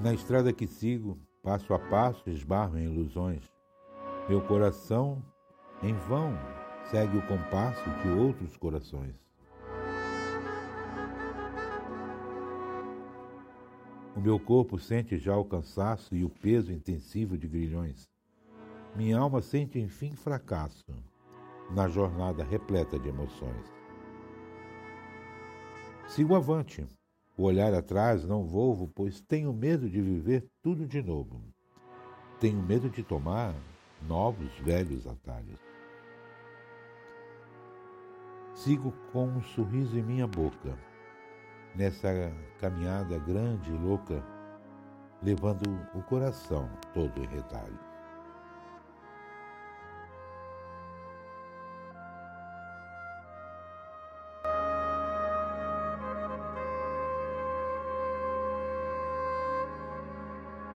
Na estrada que sigo, passo a passo, esbarro em ilusões. Meu coração em vão, segue o compasso de outros corações. O meu corpo sente já o cansaço e o peso intensivo de grilhões. Minha alma sente enfim fracasso na jornada repleta de emoções. Sigo avante. O olhar atrás não volvo, pois tenho medo de viver tudo de novo. Tenho medo de tomar novos velhos atalhos. Sigo com um sorriso em minha boca, nessa caminhada grande e louca, levando o coração todo em retalho.